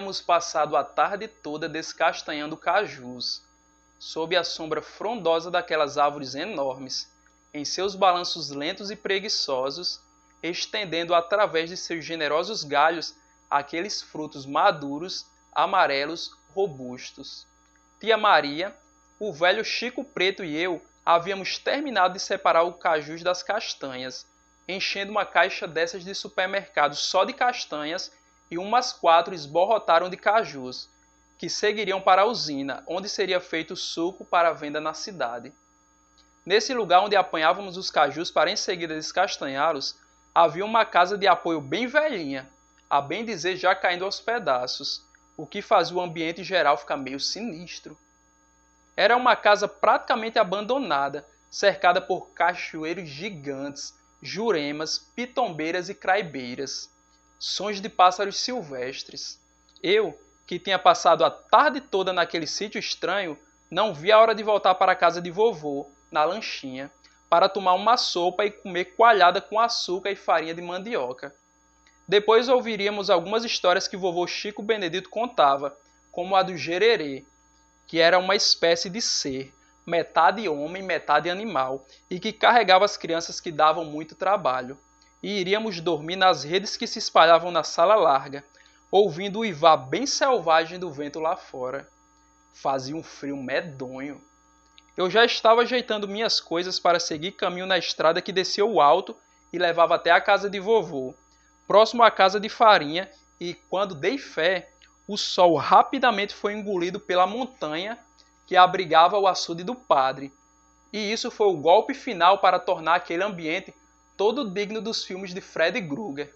Tínhamos passado a tarde toda descastanhando cajus, sob a sombra frondosa daquelas árvores enormes, em seus balanços lentos e preguiçosos, estendendo através de seus generosos galhos aqueles frutos maduros, amarelos, robustos. Tia Maria, o velho Chico Preto e eu havíamos terminado de separar o cajus das castanhas, enchendo uma caixa dessas de supermercado só de castanhas e umas quatro esborrotaram de cajus, que seguiriam para a usina, onde seria feito suco para venda na cidade. Nesse lugar onde apanhávamos os cajus para em seguida descastanhá-los, havia uma casa de apoio bem velhinha, a bem dizer já caindo aos pedaços, o que fazia o ambiente geral ficar meio sinistro. Era uma casa praticamente abandonada, cercada por cachoeiros gigantes, juremas, pitombeiras e craibeiras. Sons de pássaros silvestres. Eu, que tinha passado a tarde toda naquele sítio estranho, não vi a hora de voltar para a casa de vovô, na lanchinha, para tomar uma sopa e comer coalhada com açúcar e farinha de mandioca. Depois ouviríamos algumas histórias que vovô Chico Benedito contava, como a do gererê, que era uma espécie de ser, metade homem, metade animal, e que carregava as crianças que davam muito trabalho. E iríamos dormir nas redes que se espalhavam na sala larga, ouvindo o ivá bem selvagem do vento lá fora. Fazia um frio medonho. Eu já estava ajeitando minhas coisas para seguir caminho na estrada que descia o alto e levava até a casa de vovô, próximo à casa de farinha, e quando dei fé, o sol rapidamente foi engolido pela montanha que abrigava o açude do padre. E isso foi o golpe final para tornar aquele ambiente todo digno dos filmes de Fred Krueger,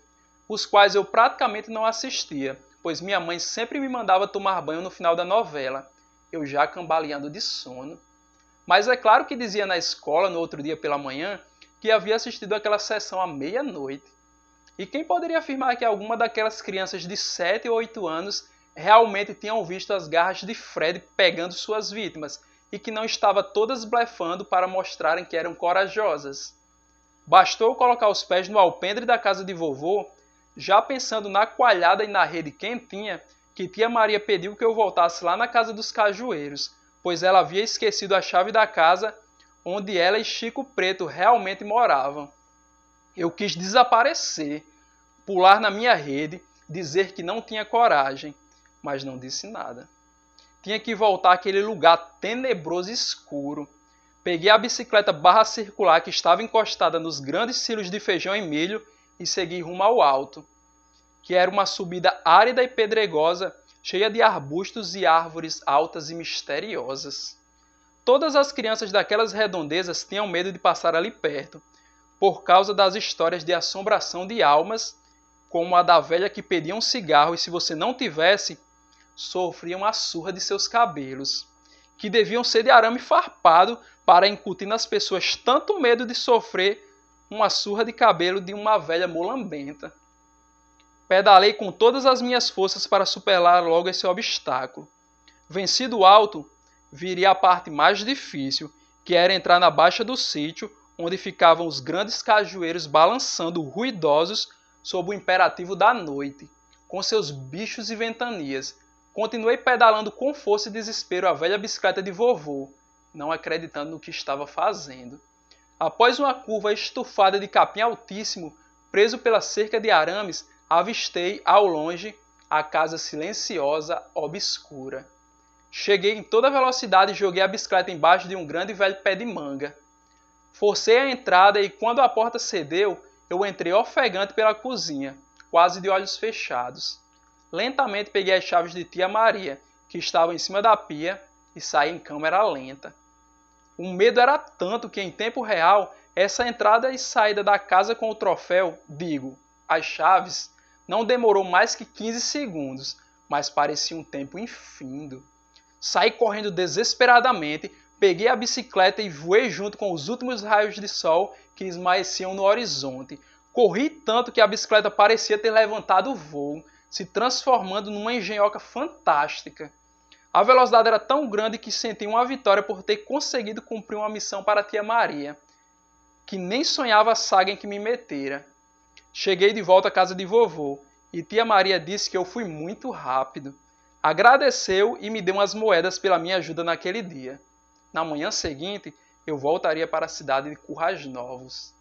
os quais eu praticamente não assistia, pois minha mãe sempre me mandava tomar banho no final da novela, eu já cambaleando de sono. Mas é claro que dizia na escola, no outro dia pela manhã, que havia assistido aquela sessão à meia-noite. E quem poderia afirmar que alguma daquelas crianças de 7 ou 8 anos realmente tinham visto as garras de Fred pegando suas vítimas e que não estava todas blefando para mostrarem que eram corajosas? Bastou colocar os pés no alpendre da casa de vovô, já pensando na coalhada e na rede quentinha, que tia Maria pediu que eu voltasse lá na casa dos cajueiros, pois ela havia esquecido a chave da casa onde ela e Chico Preto realmente moravam. Eu quis desaparecer, pular na minha rede, dizer que não tinha coragem, mas não disse nada. Tinha que voltar àquele lugar tenebroso e escuro. Peguei a bicicleta barra circular que estava encostada nos grandes silos de feijão e milho e segui rumo ao alto, que era uma subida árida e pedregosa, cheia de arbustos e árvores altas e misteriosas. Todas as crianças daquelas redondezas tinham medo de passar ali perto, por causa das histórias de assombração de almas, como a da velha que pedia um cigarro e se você não tivesse, sofriam a surra de seus cabelos, que deviam ser de arame farpado para incutir nas pessoas tanto medo de sofrer uma surra de cabelo de uma velha molambenta. Pedalei com todas as minhas forças para superar logo esse obstáculo. Vencido alto, viria a parte mais difícil, que era entrar na baixa do sítio onde ficavam os grandes cajueiros balançando ruidosos sob o imperativo da noite, com seus bichos e ventanias. Continuei pedalando com força e desespero a velha bicicleta de vovô, não acreditando no que estava fazendo. Após uma curva estufada de capim altíssimo, preso pela cerca de arames, avistei ao longe a casa silenciosa, obscura. Cheguei em toda velocidade e joguei a bicicleta embaixo de um grande velho pé de manga. Forcei a entrada e quando a porta cedeu, eu entrei ofegante pela cozinha, quase de olhos fechados. Lentamente peguei as chaves de tia Maria, que estava em cima da pia, e saí em câmera lenta. O medo era tanto que, em tempo real, essa entrada e saída da casa com o troféu, digo, as chaves, não demorou mais que 15 segundos, mas parecia um tempo infindo. Saí correndo desesperadamente, Peguei a bicicleta e voei junto com os últimos raios de sol que esmaeciam no horizonte. Corri tanto que a bicicleta parecia ter levantado o voo, se transformando numa engenhoca fantástica. A velocidade era tão grande que senti uma vitória por ter conseguido cumprir uma missão para a tia Maria, que nem sonhava a saga em que me metera. Cheguei de volta à casa de vovô e tia Maria disse que eu fui muito rápido. Agradeceu e me deu umas moedas pela minha ajuda naquele dia. Na manhã seguinte, eu voltaria para a cidade de Currais Novos.